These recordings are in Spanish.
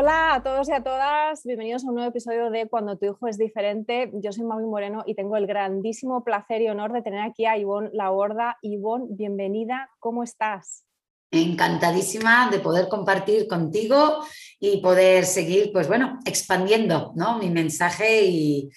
Hola a todos y a todas, bienvenidos a un nuevo episodio de Cuando tu hijo es diferente. Yo soy Mavi Moreno y tengo el grandísimo placer y honor de tener aquí a Ivonne Laborda. Ivonne, bienvenida, ¿cómo estás? Encantadísima de poder compartir contigo y poder seguir, pues bueno, expandiendo ¿no? mi mensaje y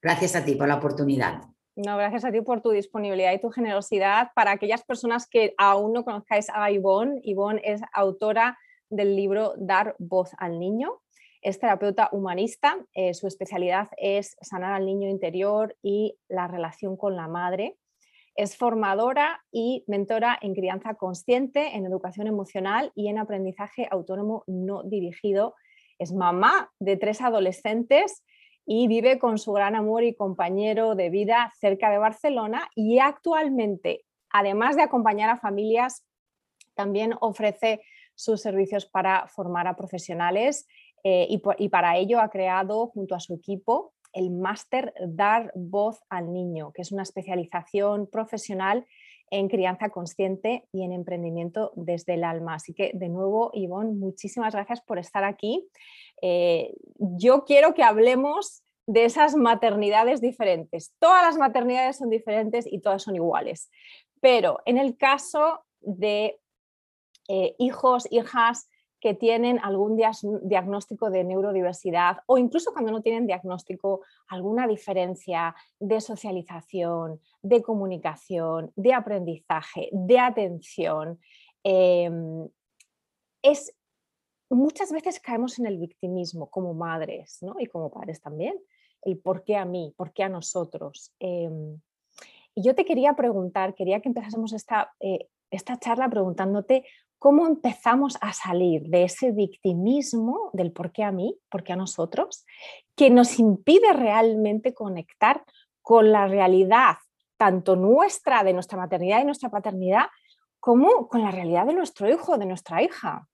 gracias a ti por la oportunidad. No, gracias a ti por tu disponibilidad y tu generosidad. Para aquellas personas que aún no conozcáis a Ivonne, Ivonne es autora del libro Dar voz al niño. Es terapeuta humanista, eh, su especialidad es sanar al niño interior y la relación con la madre. Es formadora y mentora en crianza consciente, en educación emocional y en aprendizaje autónomo no dirigido. Es mamá de tres adolescentes y vive con su gran amor y compañero de vida cerca de Barcelona y actualmente, además de acompañar a familias, también ofrece sus servicios para formar a profesionales eh, y, para ello ha creado junto a su equipo el máster Dar Voz al Niño, que es una especialización profesional en crianza consciente y en emprendimiento desde el alma. Así que de nuevo, Ivonne, muchísimas gracias por estar aquí. Eh, yo quiero que hablemos de esas maternidades diferentes. Todas las maternidades son diferentes y todas son iguales. Pero en el caso de eh, hijos, hijas que tienen algún diagnóstico de neurodiversidad o incluso cuando no tienen diagnóstico, alguna diferencia de socialización, de comunicación, de aprendizaje, de atención. Em, es, muchas veces caemos en el victimismo como madres y como padres también. El por qué a mí, por qué a nosotros. Em, y yo te quería preguntar, quería que empezásemos esta, eh, esta charla preguntándote cómo empezamos a salir de ese victimismo del por qué a mí, por qué a nosotros, que nos impide realmente conectar con la realidad, tanto nuestra, de nuestra maternidad y nuestra paternidad, como con la realidad de nuestro hijo, de nuestra hija.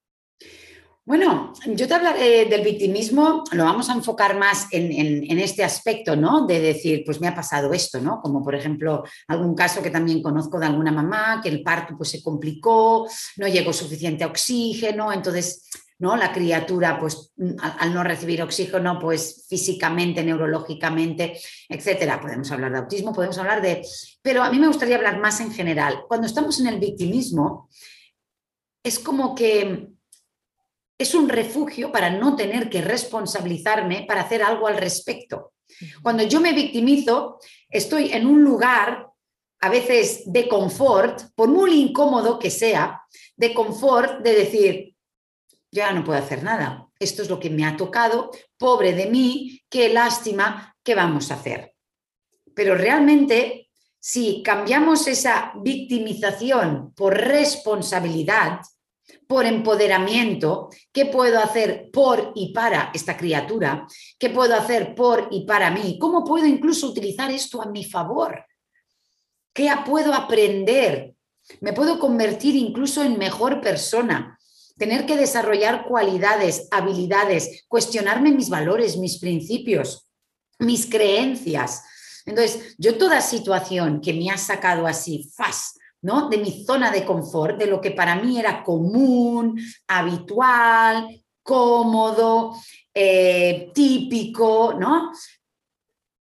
Bueno, yo te hablaré del victimismo, lo vamos a enfocar más en, este aspecto, ¿no? De decir, pues me ha pasado esto, ¿no? Como por ejemplo algún caso que también conozco de alguna mamá, que el parto pues se complicó, no llegó suficiente oxígeno, entonces, ¿no? La criatura, pues al, no recibir oxígeno, pues físicamente, neurológicamente, etcétera. Podemos hablar de autismo, podemos hablar de... Pero a mí me gustaría hablar más en general. Cuando estamos en el victimismo, es como que es un refugio para no tener que responsabilizarme para hacer algo al respecto. Cuando yo me victimizo, estoy en un lugar a veces de confort, por muy incómodo que sea, de confort de decir, ya no puedo hacer nada, esto es lo que me ha tocado, pobre de mí, qué lástima, ¿qué vamos a hacer? Pero realmente, si cambiamos esa victimización por responsabilidad, por empoderamiento, qué puedo hacer por y para esta criatura, qué puedo hacer por y para mí, cómo puedo incluso utilizar esto a mi favor, qué puedo aprender, me puedo convertir incluso en mejor persona, tener que desarrollar cualidades, habilidades, cuestionarme mis valores, mis principios, mis creencias. Entonces, yo toda situación que me ha sacado así, fast, de mi zona de confort, de lo que para mí era común, habitual, cómodo, eh, típico, ¿no?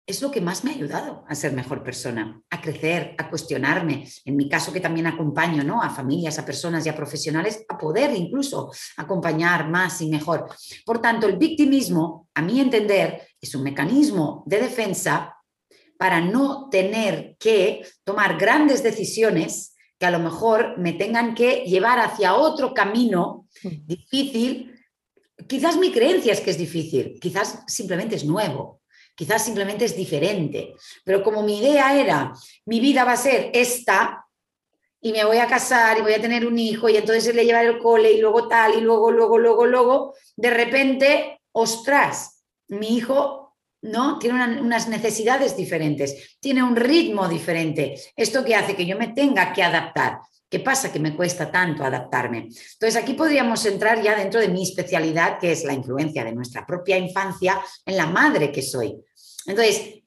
Es lo que más me ha ayudado a ser mejor persona, a crecer, a cuestionarme. En mi caso, que también acompaño ¿no? a familias, a personas y a profesionales, a poder incluso acompañar más y mejor. Por tanto, el victimismo, a mi entender, es un mecanismo de defensa para no tener que tomar grandes decisiones que a lo mejor me tengan que llevar hacia otro camino difícil. Quizás mi creencia es que es difícil, quizás simplemente es nuevo, quizás simplemente es diferente, pero como mi idea era, mi vida va a ser esta, y me voy a casar y voy a tener un hijo y entonces le llevar el cole y luego tal y luego, luego, luego, luego, de repente, ostras, mi hijo ¿no? Tiene unas necesidades diferentes, tiene un ritmo diferente. Esto que hace que yo me tenga que adaptar. ¿Qué pasa? Que me cuesta tanto adaptarme. Entonces, aquí podríamos entrar ya dentro de mi especialidad, que es la influencia de nuestra propia infancia en la madre que soy. Entonces,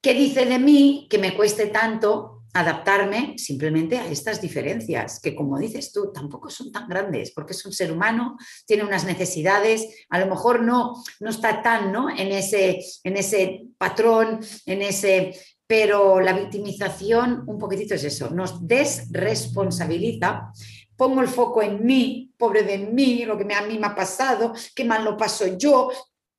¿qué dice de mí que me cueste tanto adaptarme simplemente a estas diferencias, que como dices tú, tampoco son tan grandes, porque es un ser humano, tiene unas necesidades, a lo mejor no, no está tan ¿no? En, ese, en ese patrón, en ese... Pero la victimización, un poquitito es eso, nos desresponsabiliza pongo el foco en mí, pobre de mí, lo que a mí me ha pasado, qué mal lo paso yo.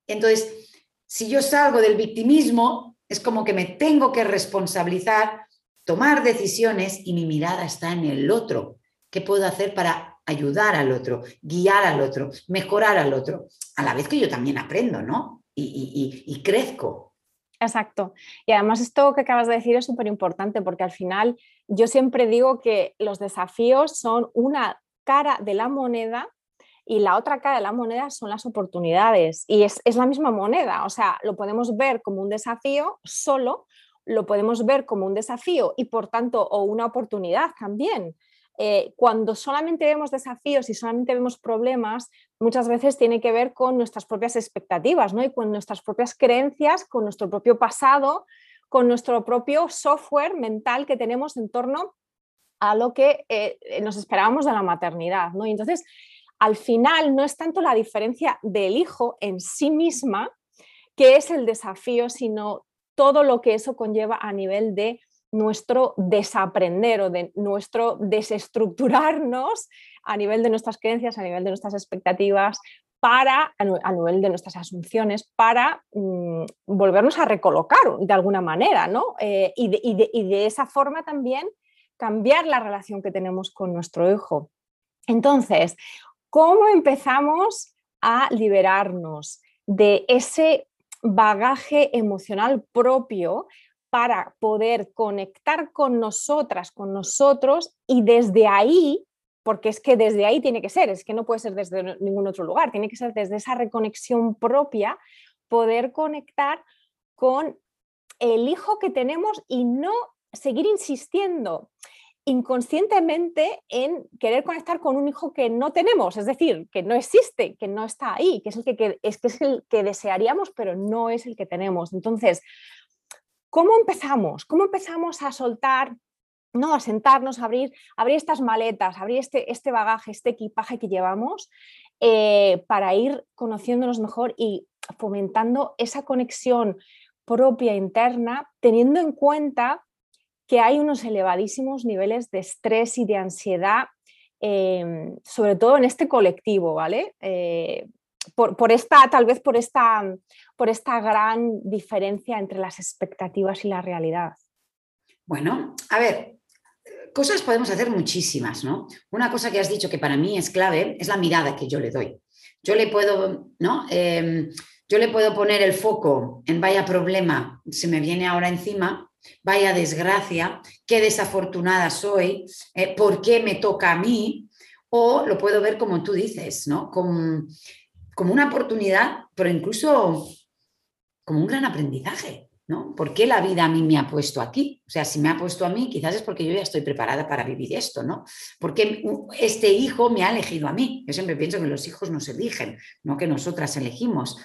Entonces, si yo salgo del victimismo, es como que me tengo que responsabilizar tomar decisiones y mi mirada está en el otro. ¿Qué puedo hacer para ayudar al otro, guiar al otro, mejorar al otro? A la vez que yo también aprendo, ¿no? Y, crezco. Exacto. Y además esto que acabas de decir es súper importante porque al final yo siempre digo que los desafíos son una cara de la moneda y la otra cara de la moneda son las oportunidades. Y es, es, la misma moneda, o sea, lo podemos ver como un desafío solo lo podemos ver como un desafío y por tanto o una oportunidad también. Eh, cuando solamente vemos desafíos y solamente vemos problemas, muchas veces tiene que ver con nuestras propias expectativas ¿no? y con nuestras propias creencias, con nuestro propio pasado, con nuestro propio software mental que tenemos en torno a lo que eh, nos esperábamos de la maternidad. ¿no? Y entonces, al final, no es tanto la diferencia del hijo en sí misma, que es el desafío, sino todo lo que eso conlleva a nivel de nuestro desaprender o de nuestro desestructurarnos a nivel de nuestras creencias, a nivel de nuestras expectativas, para, a nivel de nuestras asunciones, para mm, volvernos a recolocar de alguna manera, ¿no? Eh, y, de, esa forma también cambiar la relación que tenemos con nuestro hijo. Entonces, ¿cómo empezamos a liberarnos de ese bagaje emocional propio para poder conectar con nosotras, con nosotros y desde ahí, porque es que desde ahí tiene que ser, es que no puede ser desde ningún otro lugar, tiene que ser desde esa reconexión propia, poder conectar con el hijo que tenemos y no seguir insistiendo inconscientemente en querer conectar con un hijo que no tenemos, es decir, que no existe, que no está ahí, que es el que, es, que es el que desearíamos, pero no es el que tenemos. Entonces, ¿cómo empezamos? ¿Cómo empezamos a soltar, no, a sentarnos, a abrir, abrir estas maletas, abrir este, este bagaje, este equipaje que llevamos eh, para ir conociéndonos mejor y fomentando esa conexión propia interna, teniendo en cuenta que hay unos elevadísimos niveles de estrés y de ansiedad, em, sobre todo en este colectivo, ¿vale? Eh, por, esta, tal vez por esta, por esta gran diferencia entre las expectativas y la realidad. Bueno, a ver, cosas podemos hacer muchísimas, ¿no? Una cosa que has dicho que para mí es clave es la mirada que yo le doy. Yo le puedo, ¿no? Em, yo le puedo poner el foco en vaya problema, se me viene ahora encima, vaya desgracia, qué desafortunada soy, eh, por qué me toca a mí, o lo puedo ver como tú dices, ¿no? Como, como una oportunidad, pero incluso como un gran aprendizaje. ¿no? ¿Por qué la vida a mí me ha puesto aquí? O sea, si me ha puesto a mí, quizás es porque yo ya estoy preparada para vivir esto, ¿no? Porque este hijo me ha elegido a mí. Yo siempre pienso que los hijos nos eligen, no que nosotras elegimos.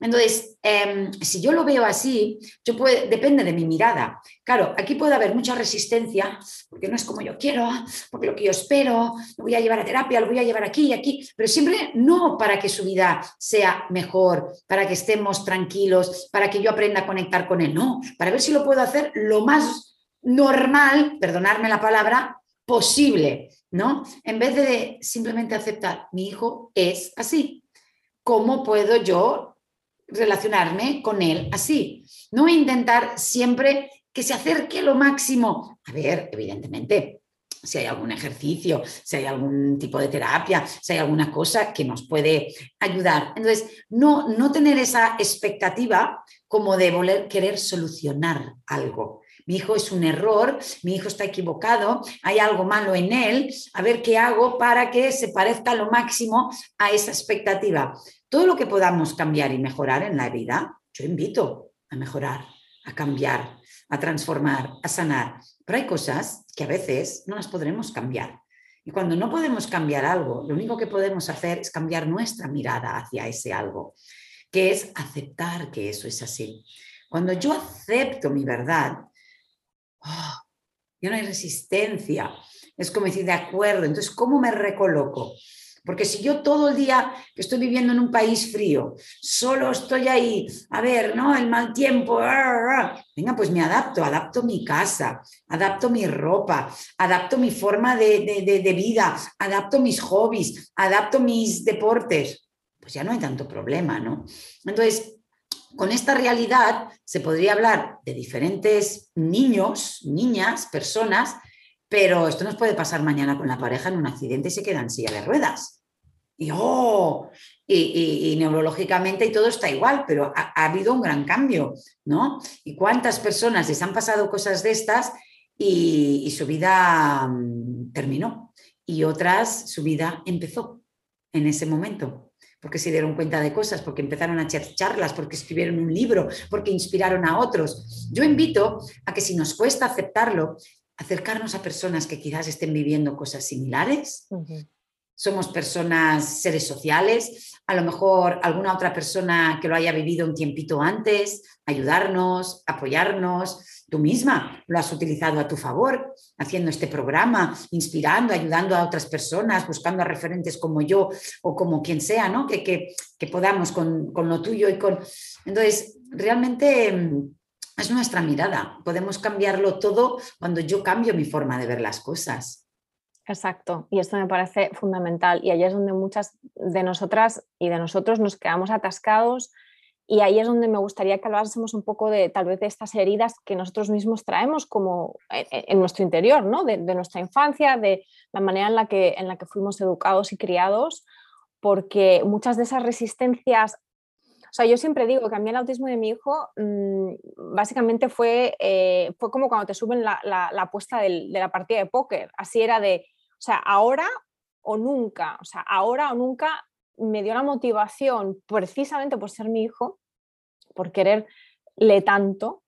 Entonces, em, si yo lo veo así, yo depende de mi mirada. Claro, aquí puede haber mucha resistencia, porque no es como yo quiero, porque lo que yo espero, lo voy a llevar a terapia, lo voy a llevar aquí y aquí, pero siempre no para que su vida sea mejor, para que estemos tranquilos, para que yo aprenda a conectar con él, no, para ver si lo puedo hacer lo más normal, perdonarme la palabra, posible, ¿no? En vez de simplemente aceptar, mi hijo es así. ¿Cómo puedo yo relacionarme con él así. No intentar siempre que se acerque lo máximo. A ver, evidentemente, si hay algún ejercicio, si hay algún tipo de terapia, si hay alguna cosa que nos puede ayudar. Entonces, no, no tener esa expectativa como de voler, querer solucionar algo. Mi hijo es un error, mi hijo está equivocado, hay algo malo en él, a ver qué hago para que se parezca lo máximo a esa expectativa. Todo lo que podamos cambiar y mejorar en la vida, yo invito a mejorar, a cambiar, a transformar, a sanar. Pero hay cosas que a veces no las podremos cambiar. Y cuando no podemos cambiar algo, lo único que podemos hacer es cambiar nuestra mirada hacia ese algo, que es aceptar que eso es así. Cuando yo acepto mi verdad, oh, ya no hay resistencia. Es como decir, de acuerdo, entonces, ¿cómo me recoloco? Porque si yo todo el día que estoy viviendo en un país frío, solo estoy ahí, a ver, ¿no? El mal tiempo, venga, pues me adapto, adapto mi casa, adapto mi ropa, adapto mi forma de, de vida, adapto mis hobbies, adapto mis deportes. Pues ya no hay tanto problema, ¿no? Entonces, con esta realidad se podría hablar de diferentes niños, niñas, personas pero esto nos puede pasar mañana con la pareja en un accidente y se queda en silla de ruedas. Y, oh, y, neurológicamente y todo está igual, pero ha, habido un gran cambio, ¿no? ¿Y cuántas personas les han pasado cosas de estas y, su vida mm, terminó? Y otras, su vida empezó en ese momento, porque se dieron cuenta de cosas, porque empezaron a echar charlas, porque escribieron un libro, porque inspiraron a otros. Yo invito a que si nos cuesta aceptarlo, acercarnos a personas que quizás estén viviendo cosas similares. Somos personas, seres sociales, a lo mejor alguna otra persona que lo haya vivido un tiempito antes, ayudarnos, apoyarnos. Tú misma lo has utilizado a tu favor, haciendo este programa, inspirando, ayudando a otras personas, buscando a referentes como yo o como quien sea, ¿no? Que, que, podamos con, con lo tuyo y con... Entonces, realmente mm, es nuestra mirada. Podemos cambiarlo todo cuando yo cambio mi forma de ver las cosas. Exacto, y esto me parece fundamental. Y ahí es donde muchas de nosotras y de nosotros nos quedamos atascados. Y ahí es donde me gustaría que hablásemos un poco de tal vez de estas heridas que nosotros mismos traemos como en, nuestro interior, ¿no? de, de, nuestra infancia, de la manera en la, que, en la que fuimos educados y criados, porque muchas de esas resistencias o sea, yo siempre digo que a mí el autismo de mi hijo mm, básicamente fue, eh, fue como cuando te suben la, apuesta de la partida de póker. Así era de, o sea, ahora o nunca, o sea, ahora o nunca me dio la motivación precisamente por ser mi hijo, por quererle tanto,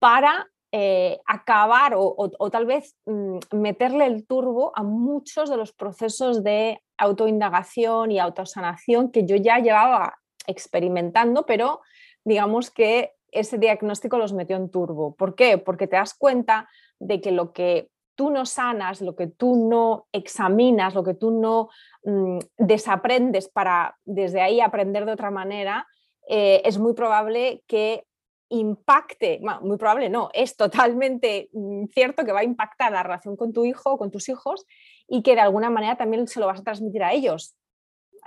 para eh, acabar o, tal vez mm, meterle el turbo a muchos de los procesos de autoindagación y autosanación que yo ya llevaba experimentando, pero digamos que ese diagnóstico los metió en turbo. ¿Por qué? Porque te das cuenta de que lo que tú no sanas, lo que tú no examinas, lo que tú no mm, desaprendes para desde ahí aprender de otra manera, eh, es muy probable que impacte, muy probable no, es totalmente mm, cierto que va a impactar la relación con tu hijo o con tus hijos y que de alguna manera también se lo vas a transmitir a ellos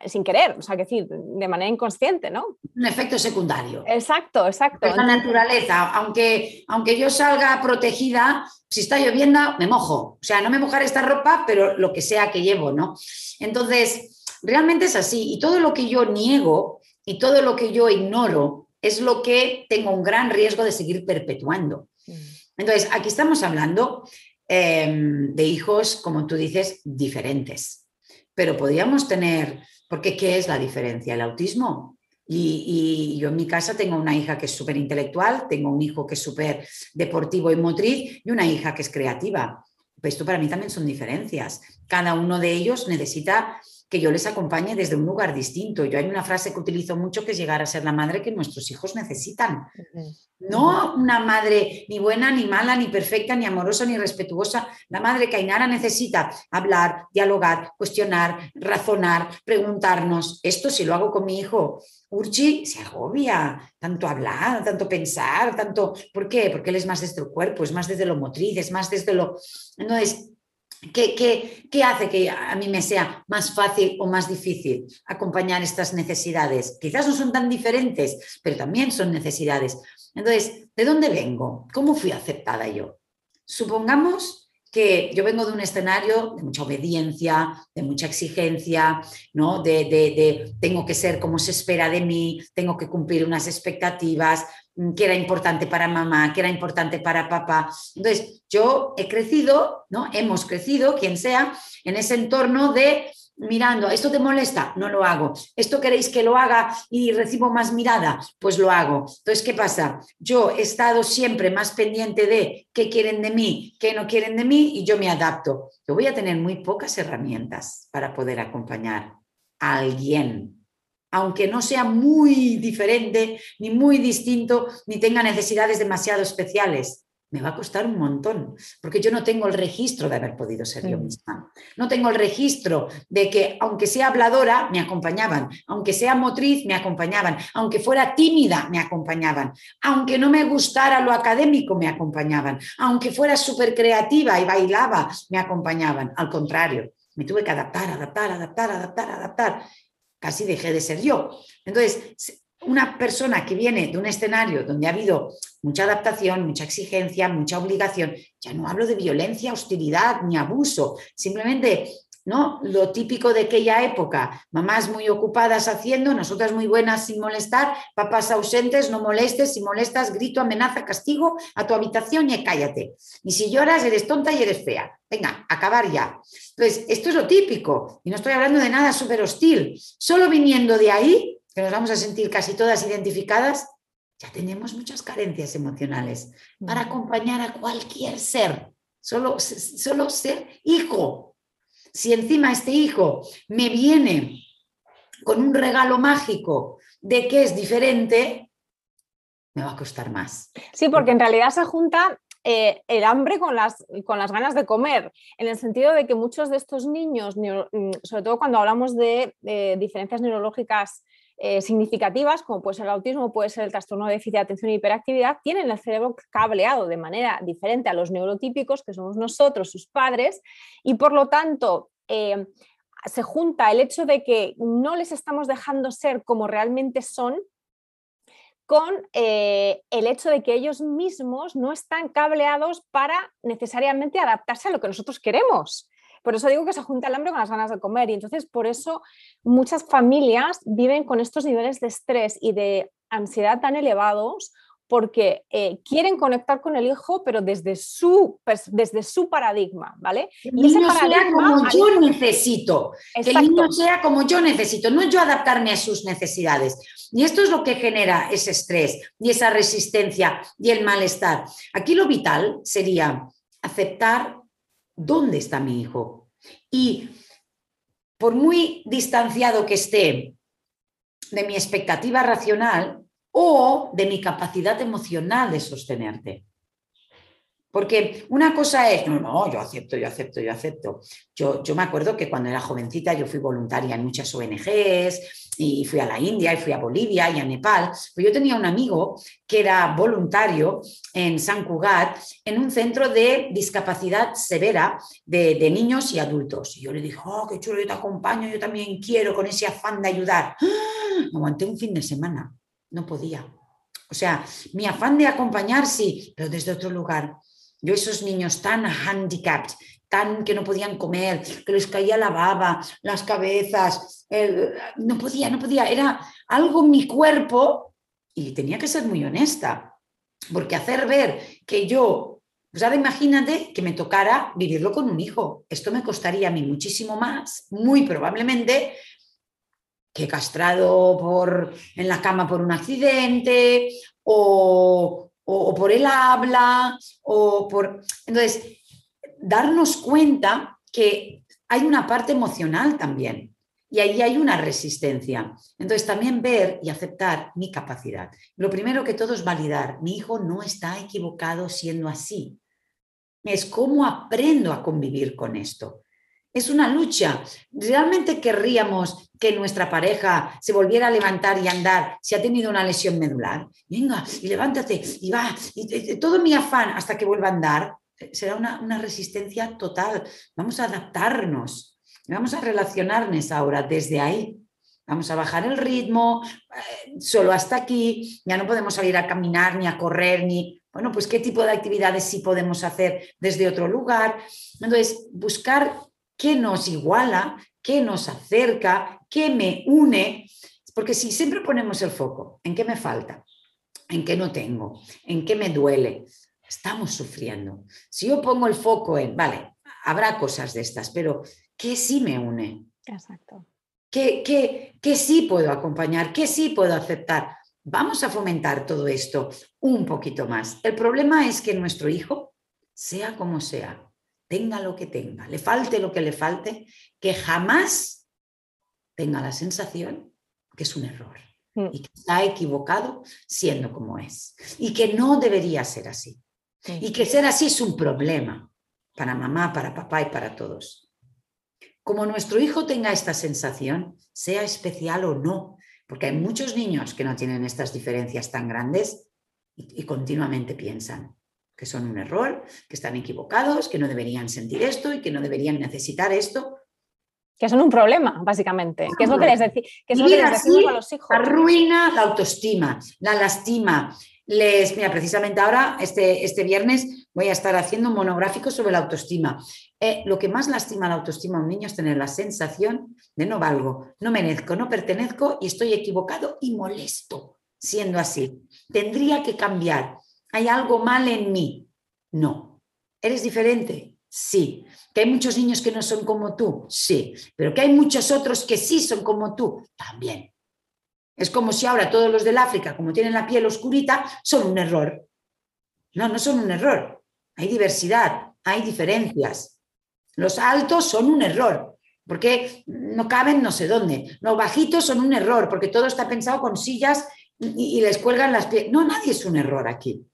sin querer, o sea, que decir, de manera inconsciente, ¿no? Un efecto secundario. Exacto, exacto. Es la naturaleza, aunque, aunque yo salga protegida, si está lloviendo, me mojo. O sea, no me mojaré esta ropa, pero lo que sea que llevo, ¿no? Entonces, realmente es así. Y todo lo que yo niego y todo lo que yo ignoro es lo que tengo un gran riesgo de seguir perpetuando. Mm. Entonces, aquí estamos hablando em, de hijos, como tú dices, diferentes. Pero podríamos tener porque ¿qué es la diferencia? El autismo. Y, yo en mi casa tengo una hija que es súper intelectual, tengo un hijo que es súper deportivo y motriz y una hija que es creativa. Pues esto para mí también son diferencias. Cada uno de ellos necesita que yo les acompañe desde un lugar distinto. Yo hay una frase que utilizo mucho que es llegar a ser la madre que nuestros hijos necesitan. No una madre ni buena, ni mala, ni perfecta, ni amorosa, ni respetuosa. La madre que Ainara necesita hablar, dialogar, cuestionar, razonar, preguntarnos. Esto si lo hago con mi hijo, Urchi se agobia, tanto hablar, tanto pensar, tanto... ¿Por qué? Porque él es más desde el cuerpo, es más desde lo motriz, es más desde lo... Entonces, ¿Qué, hace que a mí me sea más fácil o más difícil acompañar estas necesidades? Quizás no son tan diferentes, pero también son necesidades. Entonces, ¿de dónde vengo? ¿Cómo fui aceptada yo? Supongamos que yo vengo de un escenario de mucha obediencia, de mucha exigencia, ¿no? de, de tengo que ser como se espera de mí, tengo que cumplir unas expectativas, que era importante para mamá, que era importante para papá. Entonces, yo he crecido, ¿no? Hemos crecido, quien sea, en ese entorno de mirando, ¿esto te molesta? No lo hago. ¿Esto queréis que lo haga y recibo más mirada? Pues lo hago. Entonces, ¿qué pasa? Yo he estado siempre más pendiente de qué quieren de mí, qué no quieren de mí y yo me adapto. Yo voy a tener muy pocas herramientas para poder acompañar a alguien, aunque no sea muy diferente, ni muy distinto, ni tenga necesidades demasiado especiales me va a costar un montón, porque yo no tengo el registro de haber podido ser yo misma. No tengo el registro de que, aunque sea habladora, me acompañaban, aunque sea motriz, me acompañaban, aunque fuera tímida, me acompañaban, aunque no me gustara lo académico, me acompañaban, aunque fuera súper creativa y bailaba, me acompañaban. Al contrario, me tuve que adaptar, adaptar, adaptar, adaptar, adaptar. Casi dejé de ser yo. Entonces, una persona que viene de un escenario donde ha habido mucha adaptación, mucha exigencia, mucha obligación, ya no hablo de violencia, hostilidad ni abuso, simplemente ¿no? Lo típico de aquella época, mamás muy ocupadas haciendo, nosotras muy buenas sin molestar, papás ausentes, no molestes, si molestas, grito, amenaza, castigo a tu habitación y cállate. Y si lloras, eres tonta y eres fea. Venga, acabar ya. Entonces, esto es lo típico, y no estoy hablando de nada súper hostil. Solo viniendo de ahí, que nos vamos a sentir casi todas identificadas, ya tenemos muchas carencias emocionales para acompañar a cualquier ser, solo, solo ser hijo. Si encima este hijo me viene con un regalo mágico de que es diferente, me va a costar más. Sí, porque en realidad se junta eh, el hambre con las, con las ganas de comer, en el sentido de que muchos de estos niños, mm, sobre todo cuando hablamos de diferencias neurológicas eh, significativas, como puede ser el autismo, puede ser el trastorno de déficit de atención y hiperactividad, tienen el cerebro cableado de manera diferente a los neurotípicos, que somos nosotros, sus padres, y por lo tanto eh, se junta el hecho de que no les estamos dejando ser como realmente son con eh, el hecho de que ellos mismos no están cableados para necesariamente adaptarse a lo que nosotros queremos. Por eso digo que se junta el hambre con las ganas de comer y entonces por eso muchas familias viven con estos niveles de estrés y de ansiedad tan elevados porque eh, quieren conectar con el hijo, pero desde su, desde su paradigma, ¿vale? El y niño sea como yo necesito, que el niño sea como yo necesito, no yo adaptarme a sus necesidades. Y esto es lo que genera ese estrés y esa resistencia y el malestar. Aquí lo vital sería aceptar ¿dónde está mi hijo? Y por muy distanciado que esté de mi expectativa racional o de mi capacidad emocional de sostenerte. Porque una cosa es, no, no, yo acepto, yo acepto, yo acepto. Yo, yo me acuerdo que cuando era jovencita yo fui voluntaria en muchas ONGs, y fui a la India y fui a Bolivia y a Nepal. Pues yo tenía un amigo que era voluntario en San Cugat en un centro de discapacidad severa de, niños y adultos. Y yo le dije, oh, qué chulo, yo te acompaño, yo también quiero con ese afán de ayudar. ¡Ah! Aguanté un fin de semana, no podía. O sea, mi afán de acompañar sí, pero desde otro lugar. Yo esos niños tan handicapped, tan que no podían comer, que les caía la baba, las cabezas, no podía, no podía, era algo en mi cuerpo y tenía que ser muy honesta, porque hacer ver que yo, pues ahora imagínate que me tocara vivirlo con un hijo, esto me costaría a mí muchísimo más, muy probablemente, que castrado por, en la cama por un accidente o, o por el habla o por... Entonces, darnos cuenta que hay una parte emocional también y ahí hay una resistencia. Entonces también ver y aceptar mi capacidad. Lo primero que todo es validar, mi hijo no está equivocado siendo así. Es cómo aprendo a convivir con esto. Es una lucha. ¿Realmente querríamos que nuestra pareja se volviera a levantar y andar si ha tenido una lesión medular? Venga, y levántate, y va, y, todo mi afán hasta que vuelva a andar será una, resistencia total. Vamos a adaptarnos, vamos a relacionarnos ahora desde ahí. Vamos a bajar el ritmo, eh, solo hasta aquí, ya no podemos salir a caminar ni a correr, ni, bueno, pues qué tipo de actividades sí podemos hacer desde otro lugar. Entonces, buscar qué nos iguala, qué nos acerca, qué me une, porque si siempre ponemos el foco en qué me falta, en qué no tengo, en qué me duele. Estamos sufriendo. Si yo pongo el foco en, vale, habrá cosas de estas, pero ¿qué sí me une? Exacto. ¿Qué, qué, qué sí puedo acompañar? ¿Qué sí puedo aceptar? Vamos a fomentar todo esto un poquito más. El problema es que nuestro hijo, sea como sea, tenga lo que tenga, le falte lo que le falte, que jamás tenga la sensación que es un error mm. y que está equivocado siendo como es y que no debería ser así. Y que ser así es un problema para mamá, para papá y para todos. Como nuestro hijo tenga esta sensación, sea especial o no, porque hay muchos niños que no tienen estas diferencias tan grandes y, y continuamente piensan, que son un error, que están equivocados, que no deberían sentir esto y que no deberían necesitar esto. Que son un problema, básicamente. Que es lo que les, decimos a los hijos. Arruina la autoestima, la lastima. Les, mira, precisamente ahora, este, este viernes, voy a estar haciendo un monográfico sobre la autoestima. Eh, lo que más lastima la autoestima a un niño es tener la sensación de no valgo, no merezco, no pertenezco y estoy equivocado y molesto siendo así. Tendría que cambiar ¿Hay algo mal en mí? No. ¿Eres diferente? Sí. ¿Que hay muchos niños que no son como tú? Sí. Pero que hay muchos otros que sí son como tú? También. Es como si ahora todos los del África, como tienen la piel oscurita, son un error. No, no son un error. Hay diversidad, hay diferencias. Los altos son un error, porque no caben no sé dónde. Los bajitos son un error, porque todo está pensado con sillas y, les cuelgan las pies. No, nadie es un error aquí.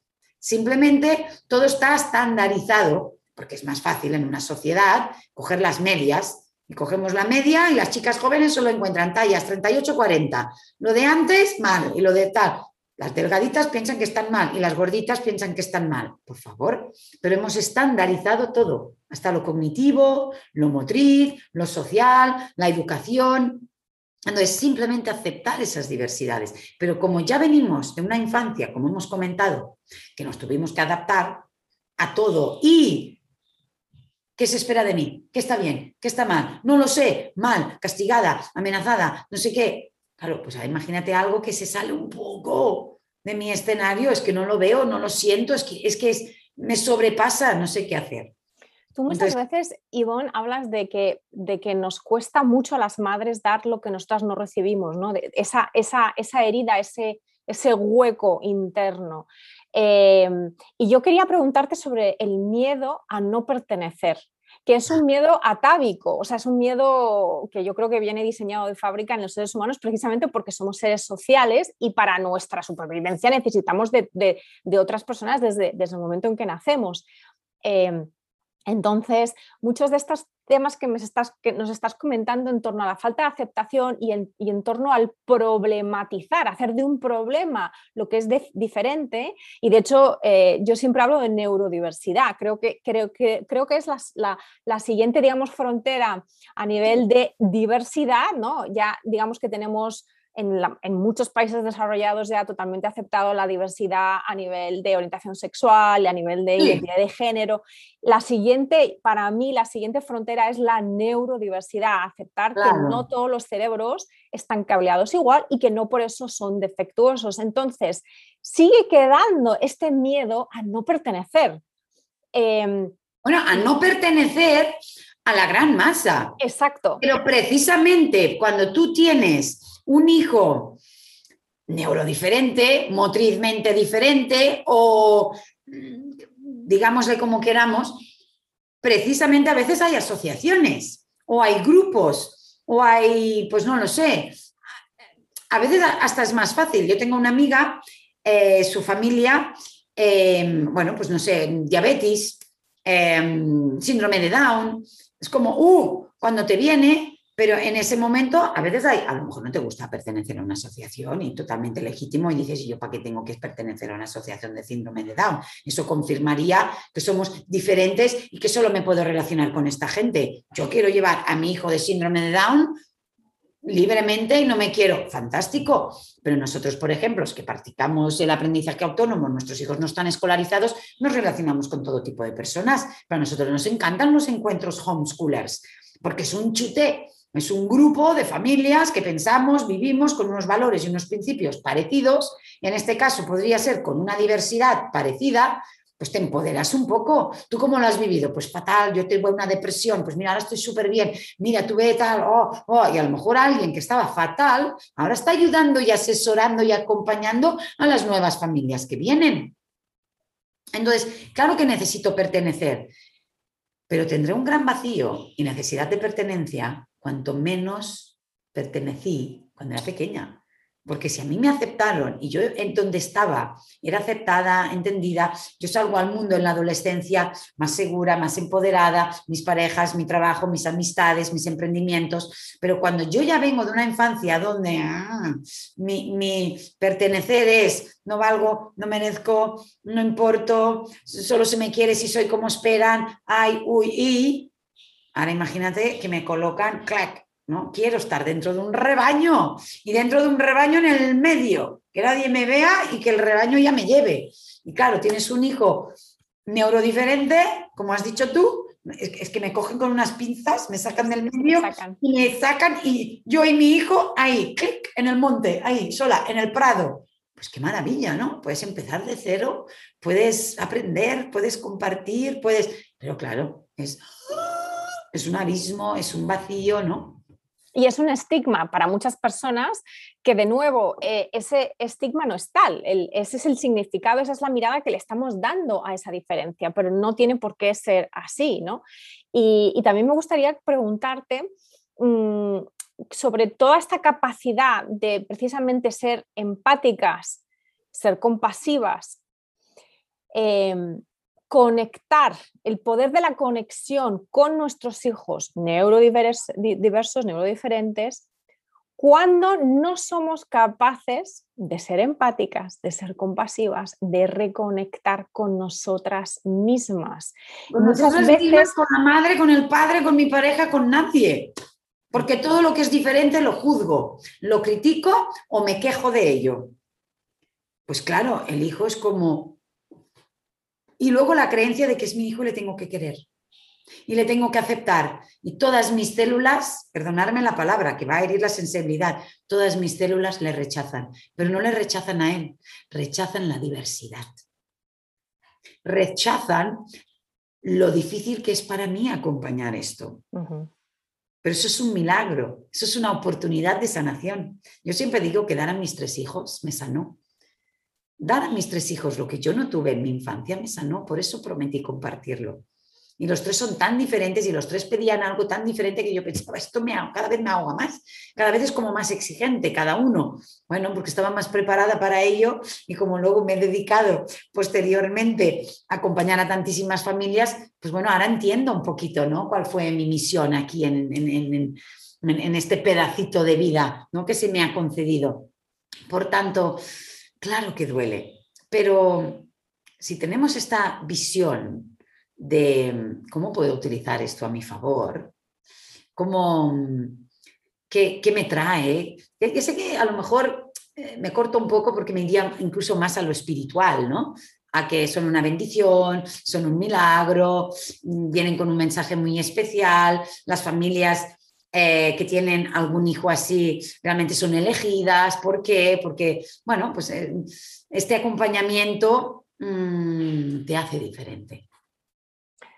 Simplemente todo está estandarizado, porque es más fácil en una sociedad coger las medias. Y cogemos la media y las chicas jóvenes solo encuentran tallas 38-40. Lo de antes, mal. Y lo de tal. Las delgaditas piensan que están mal y las gorditas piensan que están mal. Por favor, pero hemos estandarizado todo, hasta lo cognitivo, lo motriz, lo social, la educación. Entonces, simplemente aceptar esas diversidades. Pero como ya venimos de una infancia, como hemos comentado, que nos tuvimos que adaptar a todo y ¿qué se espera de mí? ¿Qué está bien? ¿Qué está mal? No lo sé, mal, castigada, amenazada, no sé qué. Claro, pues imagínate algo que se sale un poco de mi escenario, es que no lo veo, no lo siento, es que, es que me sobrepasa, no sé qué hacer. Tú muchas veces, Ivonne, hablas de que, de que nos cuesta mucho a las madres dar lo que nosotras no recibimos, ¿no? esa, esa, esa, herida, ese, ese hueco interno. Em, y yo quería preguntarte sobre el miedo a no pertenecer, que es un miedo atávico, o sea, es un miedo que yo creo que viene diseñado de fábrica en los seres humanos precisamente porque somos seres sociales y para nuestra supervivencia necesitamos de, de, otras personas desde, desde, el momento en que nacemos. Em, entonces, muchos de estos temas que, estás, que, nos estás comentando en torno a la falta de aceptación y en, torno al problematizar, hacer de un problema lo que es diferente, y de hecho eh, yo siempre hablo de neurodiversidad, creo que, creo que, creo que es la, la, siguiente, digamos, frontera a nivel de diversidad, ¿no? Ya digamos que tenemos en, muchos países desarrollados ya totalmente aceptado la diversidad a nivel de orientación sexual, a nivel de identidad de género. La siguiente, para mí, la siguiente frontera es la neurodiversidad, aceptar que no todos los cerebros están cableados igual y que no por eso son defectuosos. Entonces, sigue quedando este miedo a no pertenecer. Em, bueno, a no pertenecer a la gran masa. Exacto. Pero precisamente cuando tú tienes un hijo neurodiferente, motrizmente diferente o digámosle como queramos, precisamente a veces hay asociaciones o hay grupos o hay, pues no lo sé, a veces hasta es más fácil. Yo tengo una amiga, eh, su familia, em, bueno, pues no sé, diabetes, em, síndrome de Down, es como, uh, cuando te viene, pero en ese momento, a veces hay, a lo mejor no te gusta pertenecer a una asociación y totalmente legítimo y dices, ¿y yo para qué tengo que pertenecer a una asociación de síndrome de Down? Eso confirmaría que somos diferentes y que solo me puedo relacionar con esta gente. Yo quiero llevar a mi hijo de síndrome de Down libremente y no me quiero. Fantástico. Pero nosotros, por ejemplo, los que practicamos el aprendizaje autónomo, nuestros hijos no están escolarizados, nos relacionamos con todo tipo de personas. Para nosotros nos encantan los encuentros homeschoolers porque es un chute Es un grupo de familias que pensamos, vivimos con unos valores y unos principios parecidos. En este caso podría ser con una diversidad parecida, pues te empoderas un poco. ¿Tú cómo lo has vivido? Pues fatal, yo tengo una depresión, pues mira, ahora estoy súper bien, mira, tú ve tal, oh, oh, y a lo mejor alguien que estaba fatal, ahora está ayudando y asesorando y acompañando a las nuevas familias que vienen. Entonces, claro que necesito pertenecer, pero tendré un gran vacío y necesidad de pertenencia cuanto menos pertenecí cuando era pequeña. Porque si a mí me aceptaron y yo en donde estaba era aceptada, entendida, yo salgo al mundo en la adolescencia más segura, más empoderada, mis parejas, mi trabajo, mis amistades, mis emprendimientos, pero cuando yo ya vengo de una infancia donde ah, mi, mi pertenecer es no valgo, no merezco, no importo, solo se me quiere si soy como esperan, ay, uy, y, ahora imagínate que me colocan, clac, ¿no? Quiero estar dentro de un rebaño y dentro de un rebaño en el medio, que nadie me vea y que el rebaño ya me lleve. Y claro, tienes un hijo neurodiferente, como has dicho tú, es, que me cogen con unas pinzas, me sacan del medio y me sacan y yo y mi hijo ahí, clic, en el monte, ahí, sola, en el prado. Pues qué maravilla, ¿no? Puedes empezar de cero, puedes aprender, puedes compartir, puedes... Pero claro, es, es un abismo, es un vacío, ¿no? Y es un estigma para muchas personas que, de nuevo, eh, ese estigma no es tal. ese es el significado, esa es la mirada que le estamos dando a esa diferencia, pero no tiene por qué ser así, ¿no? Y, también me gustaría preguntarte mm, sobre toda esta capacidad de precisamente ser empáticas, ser compasivas. Em, conectar, el poder de la conexión con nuestros hijos neurodiversos, neurodiferentes, cuando no somos capaces de ser empáticas, de ser compasivas, de reconectar con nosotras mismas. Muchas veces con la madre, con el padre, con mi pareja, con nadie. Porque todo lo que es diferente lo juzgo, lo critico o me quejo de ello. Pues claro, el hijo es como y luego la creencia de que es mi hijo y le tengo que querer. Y le tengo que aceptar. Y todas mis células, perdonarme la palabra, que va a herir la sensibilidad, todas mis células le rechazan. Pero no le rechazan a él, rechazan la diversidad. Rechazan lo difícil que es para mí acompañar esto. Pero eso es un milagro, eso es una oportunidad de sanación. Yo siempre digo que dar a mis tres hijos me sanó dar a mis tres hijos lo que yo no tuve en mi infancia me sanó, por eso prometí compartirlo. Y los tres son tan diferentes y los tres pedían algo tan diferente que yo pensaba, esto me cada vez me ahoga más, cada vez es como más exigente cada uno. Bueno, porque estaba más preparada para ello y como luego me he dedicado posteriormente a acompañar a tantísimas familias, pues bueno, ahora entiendo un poquito, ¿no? Cuál fue mi misión aquí en, en, en este pedacito de vida, ¿no? Que se me ha concedido. Por tanto, Claro que duele, pero si tenemos esta visión de cómo puedo utilizar esto a mi favor, cómo, qué, me trae, que, sé que a lo mejor eh, me corto un poco porque me iría incluso más a lo espiritual, ¿no? a que son una bendición, son un milagro, vienen con un mensaje muy especial, las familias eh, que tienen algún hijo así realmente son elegidas. ¿Por qué? Porque, bueno, pues eh, este acompañamiento mm, te hace diferente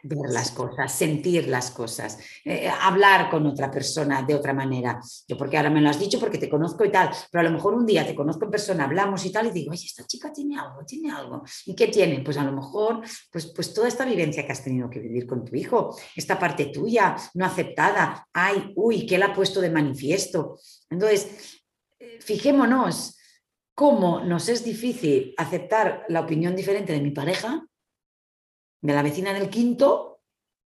ver las cosas, sentir las cosas, eh, hablar con otra persona de otra manera. Yo porque ahora me lo has dicho porque te conozco y tal, pero a lo mejor un día te conozco en persona, hablamos y tal y digo, oye, esta chica tiene algo, tiene algo. ¿Y qué tiene? Pues a lo mejor, pues, pues toda esta vivencia que has tenido que vivir con tu hijo, esta parte tuya no aceptada, ay, uy, ¿qué la ha puesto de manifiesto? Entonces, eh, fijémonos cómo nos es difícil aceptar la opinión diferente de mi pareja de la vecina del quinto,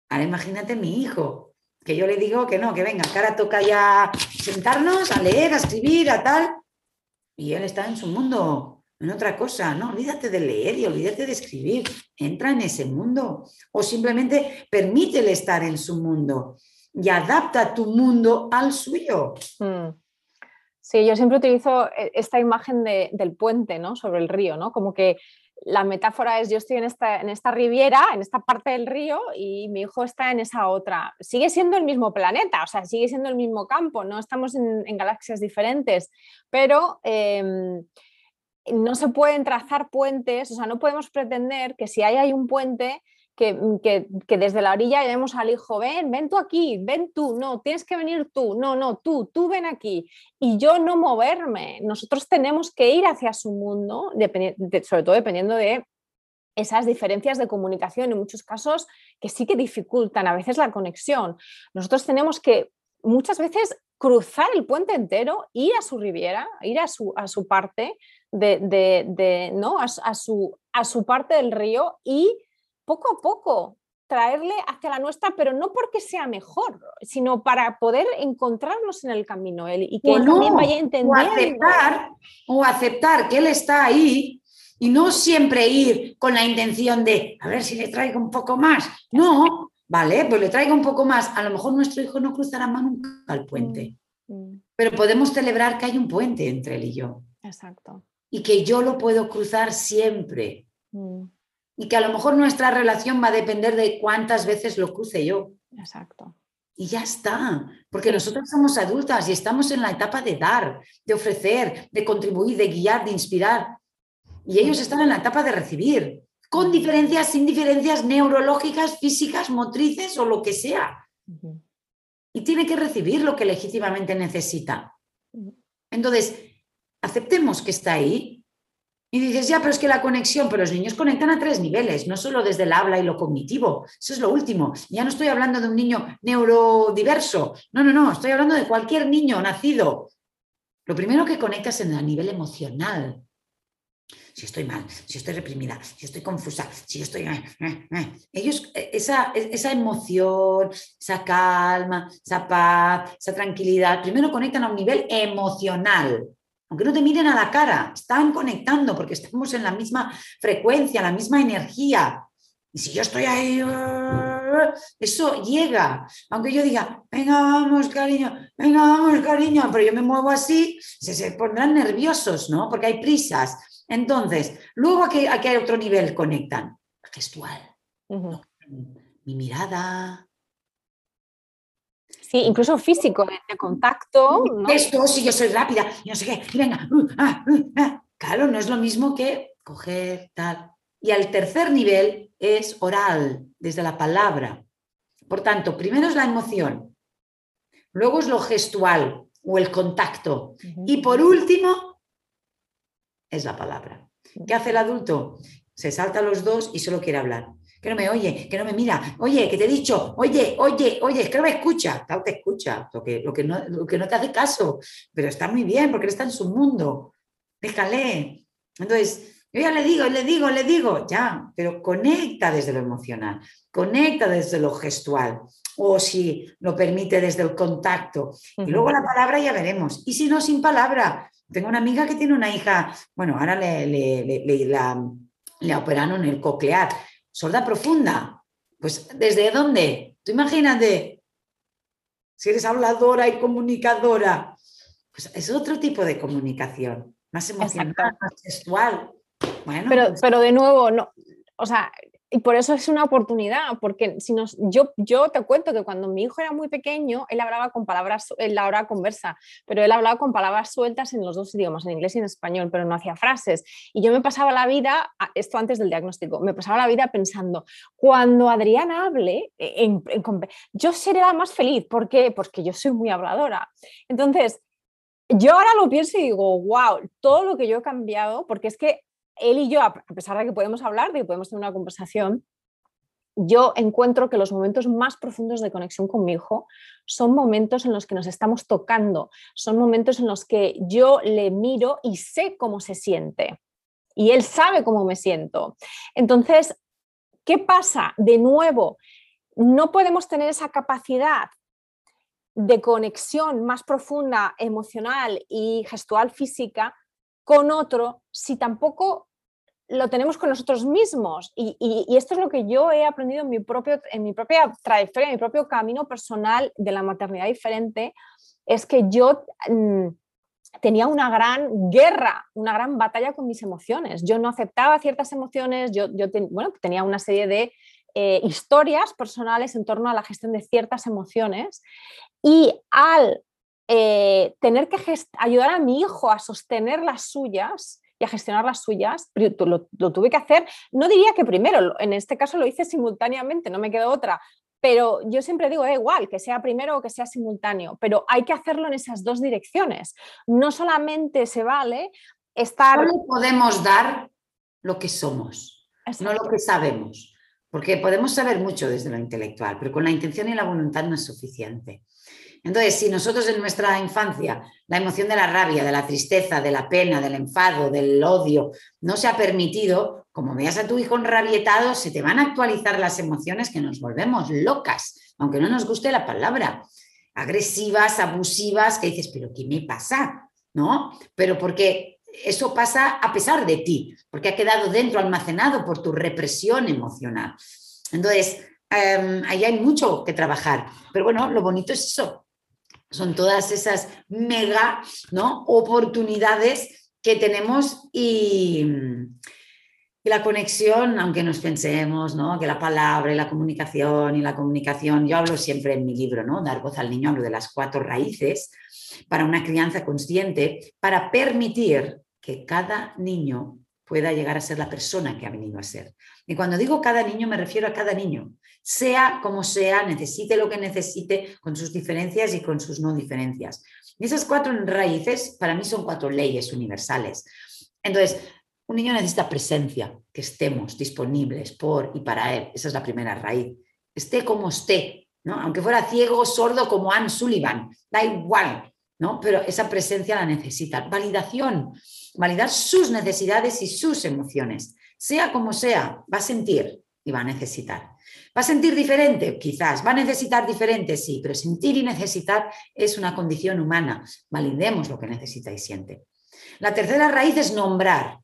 ahora imagínate mi hijo, que yo le digo que no, que venga, que ahora toca ya sentarnos a leer, a escribir, a tal, y él está en su mundo, en otra cosa, no, olvídate de leer y olvídate de escribir, entra en ese mundo, o simplemente permítele estar en su mundo y adapta tu mundo al suyo. Mm. Sí, yo siempre utilizo eh, esta imagen del puente, ¿no? Sobre el río, ¿no? Como que la metáfora es yo estoy en esta, en esta riviera, en esta parte del río y mi hijo está en esa otra. Sigue siendo el mismo planeta, o sea, sigue siendo el mismo campo, no estamos en, galaxias diferentes, pero em, no se pueden trazar puentes, o sea, no podemos pretender que si hay, hay un puente, Mm, que, desde la orilla vemos al hijo, ven, ven tú aquí, ven tú, no, tienes que venir tú, no, no, tú, tú ven aquí. Y yo no moverme. Nosotros tenemos que ir hacia su mundo, sobre todo dependiendo de esas diferencias de comunicación, en muchos casos que sí que dificultan a veces la conexión. Nosotros tenemos que muchas veces cruzar el puente entero, ir a su riviera, ir a su, a su parte de, ¿no? A, su, a su parte del río y poco a poco traerle hacia la nuestra, pero no porque sea mejor, sino para poder encontrarnos en el camino él y que él también vaya entendiendo. O aceptar, o aceptar que él está ahí y no siempre ir con la intención de a ver si le traigo un poco más. No, vale, pues le traigo un poco más. A lo mejor nuestro hijo no cruzará más nunca el puente, mm, mm. pero podemos celebrar que hay un puente entre él y yo. Exacto. Y que yo lo puedo cruzar siempre. Mm y que a lo mejor nuestra relación va a depender de cuántas veces lo cruce yo. Exacto. Y ya está, porque nosotros somos adultas y estamos en la etapa de dar, de ofrecer, de contribuir, de guiar, de inspirar. Y ellos están en la etapa de recibir, con diferencias, sin diferencias neurológicas, físicas, motrices o lo que sea. Y tiene que recibir lo que legítimamente necesita. Entonces, aceptemos que está ahí y dices, ya, pero es que la conexión, pero los niños conectan a tres niveles, no solo desde el habla y lo cognitivo. Eso es lo último. Ya no estoy hablando de un niño neurodiverso. No, no, no, estoy hablando de cualquier niño nacido. Lo primero que conectas es a nivel emocional. Si estoy mal, si estoy reprimida, si estoy confusa, si estoy... Eh, eh, eh. Ellos, esa, esa emoción, esa calma, esa paz, esa tranquilidad, primero conectan a un nivel emocional aunque no te miren a la cara, están conectando porque estamos en la misma frecuencia, la misma energía. Y si yo estoy ahí, eso llega. Aunque yo diga, venga, vamos, cariño, venga, vamos, cariño, pero yo me muevo así, se, pondrán nerviosos, ¿no? Porque hay prisas. Entonces, luego aquí, aquí hay otro nivel, conectan. Gestual. Mi mirada, Sí, incluso físico, de, contacto. Esto, si yo soy rápida, no sé qué, venga. Uh, ah, uh, ah. Claro, no es lo mismo que coger tal. Y al tercer nivel es oral, desde la palabra. Por tanto, primero es la emoción, luego es lo gestual o el contacto. Y por último, es la palabra. ¿Qué hace el adulto? Se salta a los dos y solo quiere hablar que no me oye, que no me mira, oye, que te he dicho, oye, oye, oye, es que no me escucha, claro, te escucha, lo que, lo que, no, lo que no te hace caso, pero está muy bien porque él está en su mundo, déjale. Entonces, yo ya le digo, le digo, le digo, ya, pero conecta desde lo emocional, conecta desde lo gestual, o si lo permite desde el contacto. Y luego la palabra ya veremos. Y si no, sin palabra. Tengo una amiga que tiene una hija, bueno, ahora le, le, le, la, operaron el coclear, sorda profunda. Pues ¿desde dónde? Tú imagínate, si eres habladora y comunicadora, pues es otro tipo de comunicación, más emocional, más sexual. Bueno, pero, pues pero de nuevo, no, o sea, y por eso es una oportunidad, porque si nos, yo, yo te cuento que cuando mi hijo era muy pequeño, él hablaba con palabras, él ahora conversa, pero él hablaba con palabras sueltas en los dos idiomas, en inglés y en español, pero no hacía frases. Y yo me pasaba la vida, esto antes del diagnóstico, me pasaba la vida pensando, cuando Adrián hable, e, yo seré la más feliz. ¿Por qué? Porque yo soy muy habladora. Entonces, yo ahora lo pienso y digo, wow, todo lo que yo he cambiado, porque es que él y yo, a pesar de que podemos hablar, de que podemos tener una conversación, yo encuentro que los momentos más profundos de conexión con mi hijo son momentos en los que nos estamos tocando, son momentos en los que yo le miro y sé cómo se siente y él sabe cómo me siento. Entonces, ¿qué pasa? De nuevo, no podemos tener esa capacidad de conexión más profunda, emocional y gestual física con otro si tampoco lo tenemos con nosotros mismos. Y, esto es lo que yo he aprendido en mi, propio, en mi propia trayectoria, en mi propio camino personal de la maternidad diferente, es que yo mm, tenía una gran guerra, una gran batalla con mis emociones. Yo no aceptaba ciertas emociones, yo, bueno, tenía una serie de eh, historias personales en torno a la gestión de ciertas emociones y al eh, tener que ayudar a mi hijo a sostener las suyas y a gestionar las suyas, lo, lo, tuve que hacer, no diría que primero, en este caso lo hice simultáneamente, no me quedó otra, pero yo siempre digo, da igual, que sea primero o que sea simultáneo, pero hay que hacerlo en esas dos direcciones. No solamente se vale estar... Solo podemos dar lo que somos, no lo que sabemos, porque podemos saber mucho desde lo intelectual, pero con la intención y la voluntad no es suficiente. Entonces, si nosotros en nuestra infancia la emoción de la rabia, de la tristeza, de la pena, del enfado, del odio, no se ha permitido, como veas a tu hijo enrabietado, se te van a actualizar las emociones que nos volvemos locas, aunque no nos guste la palabra, agresivas, abusivas, que dices, pero ¿qué me pasa? ¿No? Pero porque eso pasa a pesar de ti, porque ha quedado dentro almacenado por tu represión emocional. Entonces, em, ahí hay mucho que trabajar. Pero bueno, lo bonito es eso. Son todas esas mega ¿no? oportunidades que tenemos y, la conexión, aunque nos pensemos ¿no? que la palabra y la comunicación y la comunicación, yo hablo siempre en mi libro, ¿no? Dar voz al niño, hablo de las cuatro raíces para una crianza consciente, para permitir que cada niño pueda llegar a ser la persona que ha venido a ser. Y cuando digo cada niño me refiero a cada niño, sea como sea, necesite lo que necesite, con sus diferencias y con sus no diferencias. Y esas cuatro raíces para mí son cuatro leyes universales. Entonces, un niño necesita presencia, que estemos disponibles por y para él. Esa es la primera raíz. Esté como esté, ¿no? aunque fuera ciego, sordo como Anne Sullivan, da igual, ¿no? pero esa presencia la necesita. Validación, validar sus necesidades y sus emociones. Sea como sea, va a sentir y va a necesitar. ¿Va a sentir diferente? Quizás. ¿Va a necesitar diferente? Sí, pero sentir y necesitar es una condición humana. Validemos lo que necesita y siente. La tercera raíz es nombrar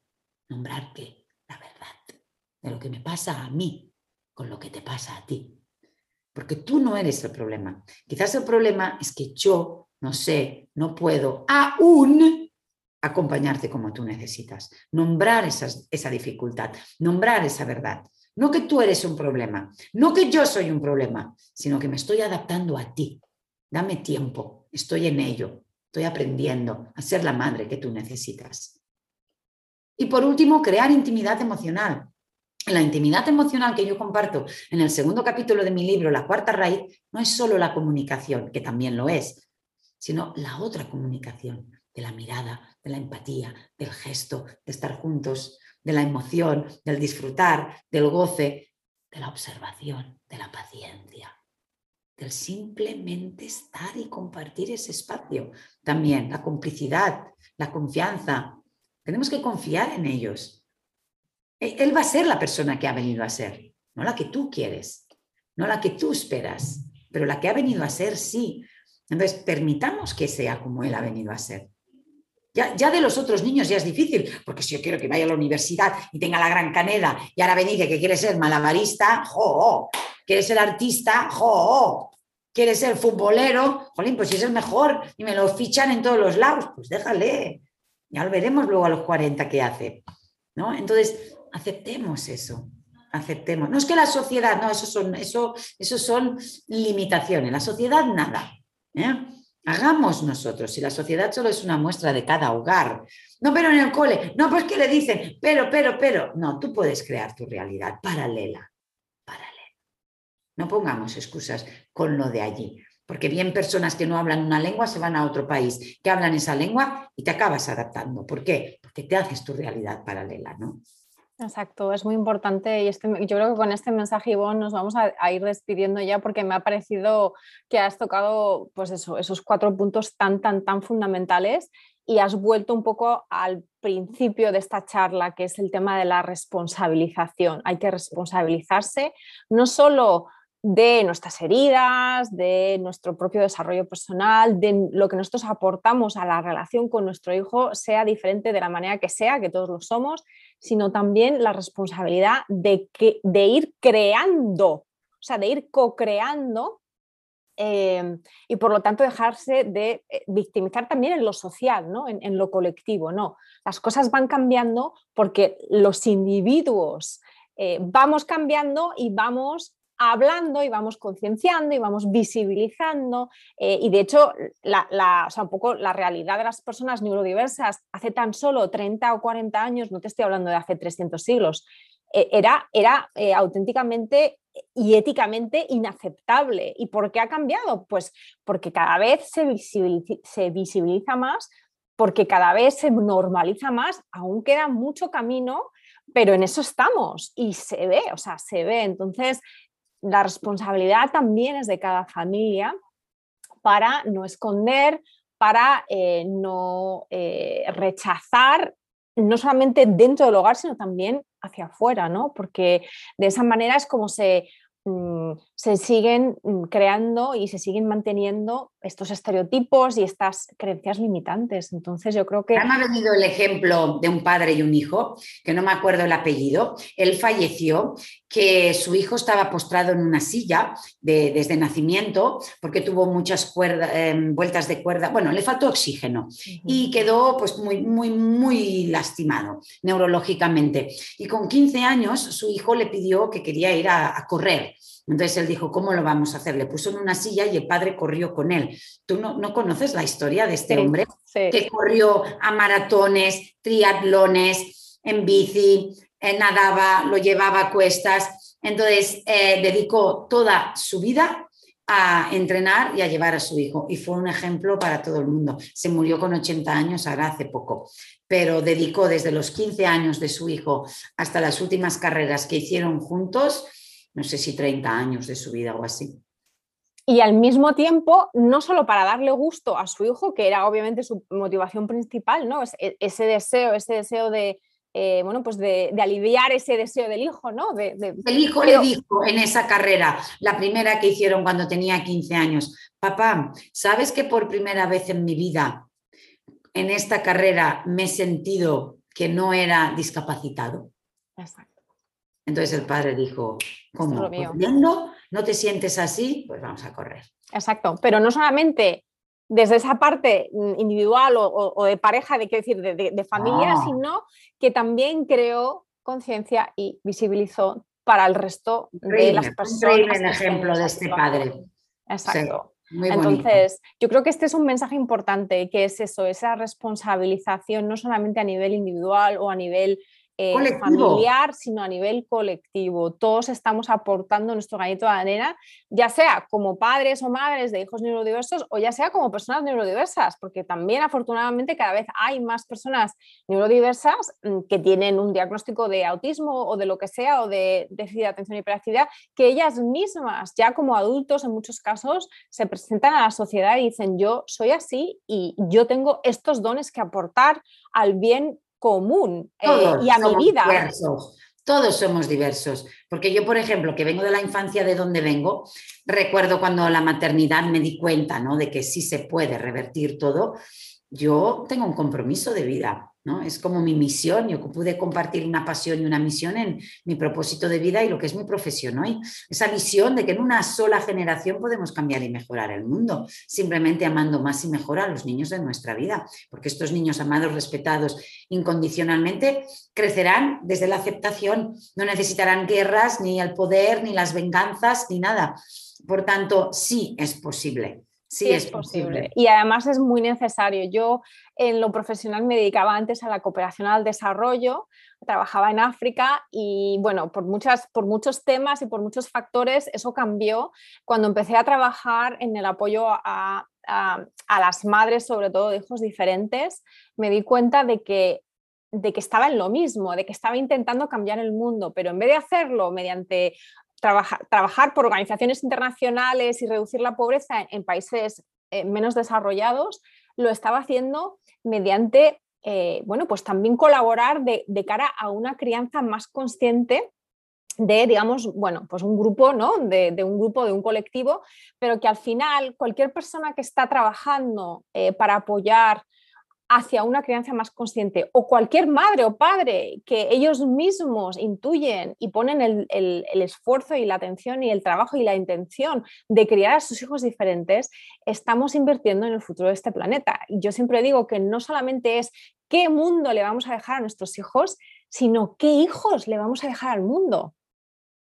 nombrarte la verdad de lo que me pasa a mí con lo que te pasa a ti. Porque tú no eres el problema. Quizás el problema es que yo no sé, no puedo aún acompañarte como tú necesitas. Nombrar esa dificultad, nombrar esa verdad. No que tú eres un problema, no que yo soy un problema, sino que me estoy adaptando a ti. Dame tiempo, estoy en ello, estoy aprendiendo a ser la madre que tú necesitas. Y por último, crear intimidad emocional. La intimidad emocional que yo comparto en el segundo capítulo de mi libro, La cuarta raíz, no es solo la comunicación, que también lo es, sino la otra comunicación, de la mirada, de la empatía, del gesto, de estar juntos, de la emoción, del disfrutar, del goce, de la observación, de la paciencia, del simplemente estar y compartir ese espacio. También la complicidad, la confianza, tenemos que confiar en ellos. E, él va a ser la persona que ha venido a ser, no la que tú quieres, no la que tú esperas, pero la que ha venido a ser, sí. Entonces, permitamos que sea como él ha venido a ser. Ya, de los otros niños ya es difícil, porque si yo quiero que vaya a la universidad y tenga la gran caneda y ahora me dice que quiere ser malabarista, jo, quiere ser artista, jo, quiere ser futbolero, jolín, pues si es el mejor y me lo fichan en todos los lados, pues déjale, ya lo veremos luego a los 40 qué hace. ¿no? Entonces, aceptemos eso. Aceptemos. No es que la sociedad, no, eso son, eso, eso son limitaciones. La sociedad nada. ¿eh? Hagamos nosotros. Si la sociedad solo es una muestra de cada hogar. No, pero en el cole. No, pues que le dicen, pero, pero, pero. No, tú puedes crear tu realidad paralela. Paralela. No pongamos excusas con lo de allí. Porque bien personas que no hablan una lengua se van a otro país que hablan esa lengua y te acabas adaptando. ¿Por qué? Porque te haces tu realidad paralela, ¿no? Exacto, es muy importante y este, yo creo que con este mensaje, Ivonne, nos vamos a, ir despidiendo ya porque me ha parecido que has tocado pues eso, esos cuatro puntos tan, tan, tan fundamentales y has vuelto un poco al principio de esta charla, que es el tema de la responsabilización. Hay que responsabilizarse no solo de nuestras heridas, de nuestro propio desarrollo personal, de lo que nosotros aportamos a la relación con nuestro hijo, sea diferente de la manera que sea, que todos lo somos, sino también la responsabilidad de, que, de ir creando, o sea, de ir co-creando Em, y por lo tanto dejarse de eh, victimizar también en lo social, ¿no? en, lo colectivo. No, las cosas van cambiando porque los individuos eh, vamos cambiando y vamos hablando y vamos concienciando y vamos visibilizando. Eh, y de hecho, la, un poco la realidad de las personas neurodiversas hace tan solo 30 o 40 años, no te estoy hablando de hace 300 siglos, era, era auténticamente y éticamente inaceptable. ¿Y por qué ha cambiado? Pues porque cada vez se visibiliza, más, porque cada vez se normaliza más, aún queda mucho camino, pero en eso estamos y se ve, o sea, se ve. Entonces, la responsabilidad también es de cada familia para no esconder, para eh, no eh, rechazar no solamente dentro del hogar, sino también hacia afuera, ¿no? Porque de esa manera es como se Mm, se siguen mm, creando y se siguen manteniendo estos estereotipos y estas creencias limitantes. Entonces yo creo que... Me ha venido el ejemplo de un padre y un hijo, que no me acuerdo el apellido. Él falleció, que su hijo estaba postrado en una silla desde nacimiento porque tuvo muchas em, vueltas de cuerda. Bueno, le faltó oxígeno y quedó pues muy, muy, muy lastimado neurológicamente. Y con 15 años su hijo le pidió que quería ir a correr entonces él dijo, ¿cómo lo vamos a hacer? Le puso en una silla y el padre corrió con él. ¿Tú no, conoces la historia de este hombre que corrió a maratones, triatlones, en bici, eh, nadaba, lo llevaba a cuestas? Entonces eh, dedicó toda su vida a entrenar y a llevar a su hijo. Y fue un ejemplo para todo el mundo. Se murió con 80 años, ahora hace poco, pero dedicó desde los 15 años de su hijo hasta las últimas carreras que hicieron juntos no sé si 30 años de su vida o así. Y al mismo tiempo, no solo para darle gusto a su hijo, que era obviamente su motivación principal, ¿no? E, ese deseo, ese deseo de, eh, bueno, pues de, aliviar ese deseo del hijo, ¿no? De, El hijo le dijo en esa carrera, la primera que hicieron cuando tenía 15 años, papá, ¿sabes que por primera vez en mi vida en esta carrera me he sentido que no era discapacitado? Exacto. Entonces el padre dijo, ¿cómo? ¿Corriendo? ¿No te sientes así? Pues vamos a correr. Exacto, pero no solamente desde esa parte individual o, de pareja, de qué decir, de, familia, sino que también creó conciencia y visibilizó para el resto de las personas. el ejemplo de este padre. Exacto. Entonces, yo creo que este es un mensaje importante, que es eso, esa responsabilización, no solamente a nivel individual o a nivel eh, familiar, sino a nivel colectivo. Todos estamos aportando nuestro granito de arena, ya sea como padres o madres de hijos neurodiversos o ya sea como personas neurodiversas, porque también afortunadamente cada vez hay más personas neurodiversas mm, que tienen un diagnóstico de autismo o de lo que sea o de déficit de atención y hiperactividad, que ellas mismas, ya como adultos en muchos casos, se presentan a la sociedad y dicen yo soy así y yo tengo estos dones que aportar al bien común eh, y a mi vida. Todos somos diversos, porque yo, por ejemplo, que vengo de la infancia de donde vengo, recuerdo cuando la maternidad me di cuenta ¿no? de que sí se puede revertir todo, yo tengo un compromiso de vida es como mi misión, yo pude compartir una pasión y una misión en mi propósito de vida y lo que es mi profesión hoy. Esa visión de que en una sola generación podemos cambiar y mejorar el mundo, simplemente amando más y mejor a los niños de nuestra vida, porque estos niños amados, respetados incondicionalmente, crecerán desde la aceptación, no necesitarán guerras, ni el poder, ni las venganzas, ni nada. Por tanto, sí es posible. Sí, es, posible. Y además es muy necesario. Yo en lo profesional me dedicaba antes a la cooperación al desarrollo, trabajaba en África y bueno, por, muchas, por muchos temas y por muchos factores eso cambió cuando empecé a trabajar en el apoyo a, a las madres, sobre todo de hijos diferentes. Me di cuenta de que de que estaba en lo mismo, de que estaba intentando cambiar el mundo, pero en vez de hacerlo mediante trabajar por organizaciones internacionales y reducir la pobreza en, países eh, menos desarrollados, lo estaba haciendo mediante, eh, bueno, pues también colaborar de, cara a una crianza más consciente de, digamos, bueno, pues un grupo, ¿no? De, un grupo, de un colectivo, pero que al final cualquier persona que está trabajando eh, para apoyar hacia una crianza más consciente o cualquier madre o padre que ellos mismos intuyen y ponen el, el, esfuerzo y la atención y el trabajo y la intención de criar a sus hijos diferentes, estamos invirtiendo en el futuro de este planeta. Y yo siempre digo que no solamente es qué mundo le vamos a dejar a nuestros hijos, sino qué hijos le vamos a dejar al mundo.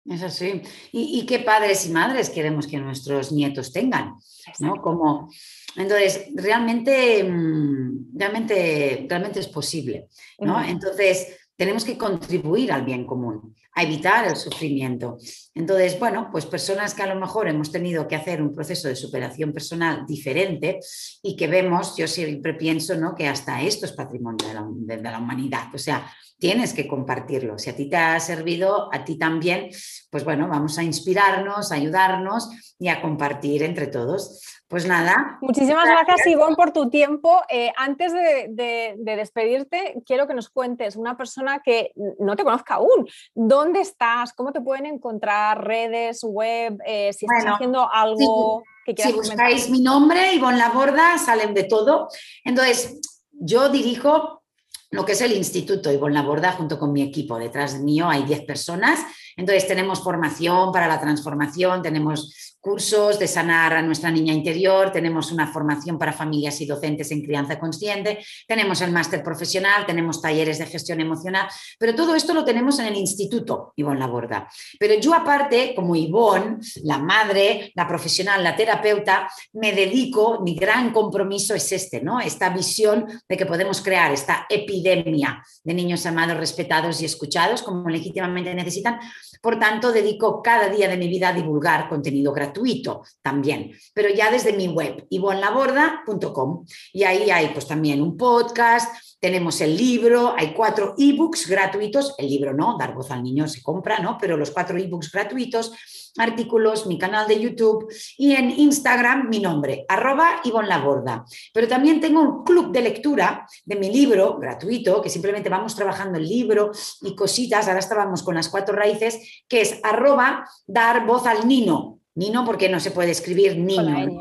Es así. ¿Y, qué padres y madres queremos que nuestros nietos tengan? ¿no? Como, entonces, realmente, mm, realmente, realmente es posible. ¿no? Entonces, tenemos que contribuir al bien común, a evitar el sufrimiento. Entonces, bueno, pues personas que a lo mejor hemos tenido que hacer un proceso de superación personal diferente y que vemos, yo siempre pienso ¿no? que hasta esto es patrimonio de la, humanidad. O sea, tienes que compartirlo. Si a ti te ha servido, a ti también, pues bueno, vamos a inspirarnos, a ayudarnos y a compartir entre todos. Pues nada. Muchísimas gracias, Ivonne, por tu tiempo. Eh, antes de, despedirte, quiero que nos cuentes una persona que no te conozca aún. ¿Dónde estás? ¿Cómo te pueden encontrar? ¿Redes, web? Eh, si estás haciendo algo que quieras Si buscáis mi nombre, Ivonne Laborda, salen de todo. Entonces, yo dirijo lo que es el Instituto Ivonne Laborda junto con mi equipo. Detrás mío hay 10 personas. Entonces, tenemos formación para la transformación, tenemos cursos de sanar a nuestra niña interior, tenemos una formación para familias y docentes en crianza consciente, tenemos el máster profesional, tenemos talleres de gestión emocional, pero todo esto lo tenemos en el instituto, Ivonne Laborda. Pero yo aparte, como Ivonne, la madre, la profesional, la terapeuta, me dedico, mi gran compromiso es este, ¿no? Esta visión de que podemos crear esta epidemia de niños amados, respetados y escuchados como legítimamente necesitan. Por tanto, dedico cada día de mi vida a divulgar contenido gratuito también, pero ya desde mi web, ivonlaborda.com. Y ahí hay pues también un podcast, tenemos el libro, hay cuatro ebooks gratuitos, el libro no, dar voz al niño se compra, ¿no? Pero los cuatro ebooks gratuitos, artículos, mi canal de YouTube y en Instagram mi nombre, arroba Ivonne Laborda. Pero también tengo un club de lectura de mi libro gratuito, que simplemente vamos trabajando el libro y cositas, ahora estábamos con las cuatro raíces, que es arroba dar voz al nino, Nino porque no se puede escribir niño.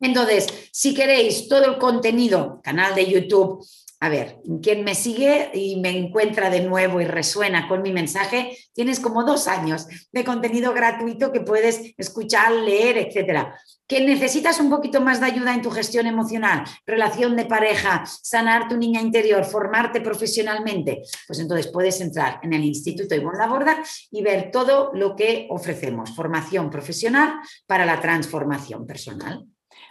Entonces, si queréis todo el contenido, canal de YouTube, a ver, quien me sigue y me encuentra de nuevo y resuena con mi mensaje, tienes como dos años de contenido gratuito que puedes escuchar, leer, etcétera. Que necesitas un poquito más de ayuda en tu gestión emocional, relación de pareja, sanar tu niña interior, formarte profesionalmente, pues entonces puedes entrar en el Instituto Ivonne Laborda y ver todo lo que ofrecemos, formación profesional para la transformación personal.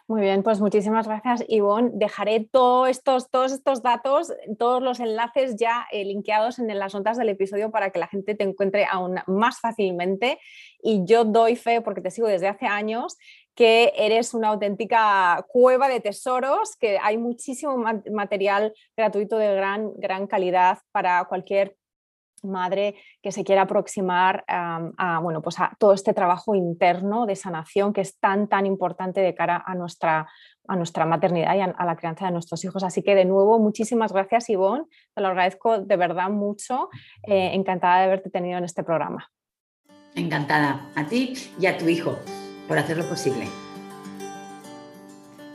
Muy bien, pues muchísimas gracias, Ivonne. Dejaré todos estos, todos estos datos, todos los enlaces ya eh, linkeados en las notas del episodio para que la gente te encuentre aún más fácilmente. Y yo doy fe, porque te sigo desde hace años, que eres una auténtica cueva de tesoros, que hay muchísimo material gratuito de gran, gran calidad para cualquier madre que se quiera aproximar a, bueno, pues a todo este trabajo interno de sanación que es tan, tan importante de cara a nuestra, a nuestra maternidad y a, la crianza de nuestros hijos. Así que de nuevo, muchísimas gracias Ivonne, te lo agradezco de verdad mucho, eh, encantada de haberte tenido en este programa. Encantada a ti y a tu hijo por hacer lo posible.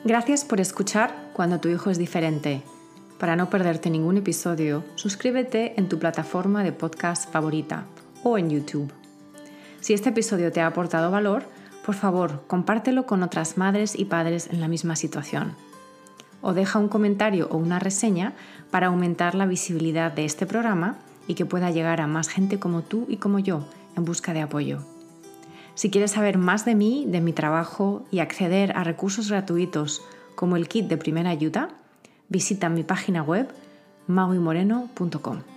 Gracias por escuchar cuando tu hijo es diferente para no perderte ningún episodio, suscríbete en tu plataforma de podcast favorita o en YouTube. Si este episodio te ha aportado valor, por favor, compártelo con otras madres y padres en la misma situación. O deja un comentario o una reseña para aumentar la visibilidad de este programa y que pueda llegar a más gente como tú y como yo en busca de apoyo. Si quieres saber más de mí, de mi trabajo y acceder a recursos gratuitos como el kit de primera ayuda, visita mi página web mauimoreno.com.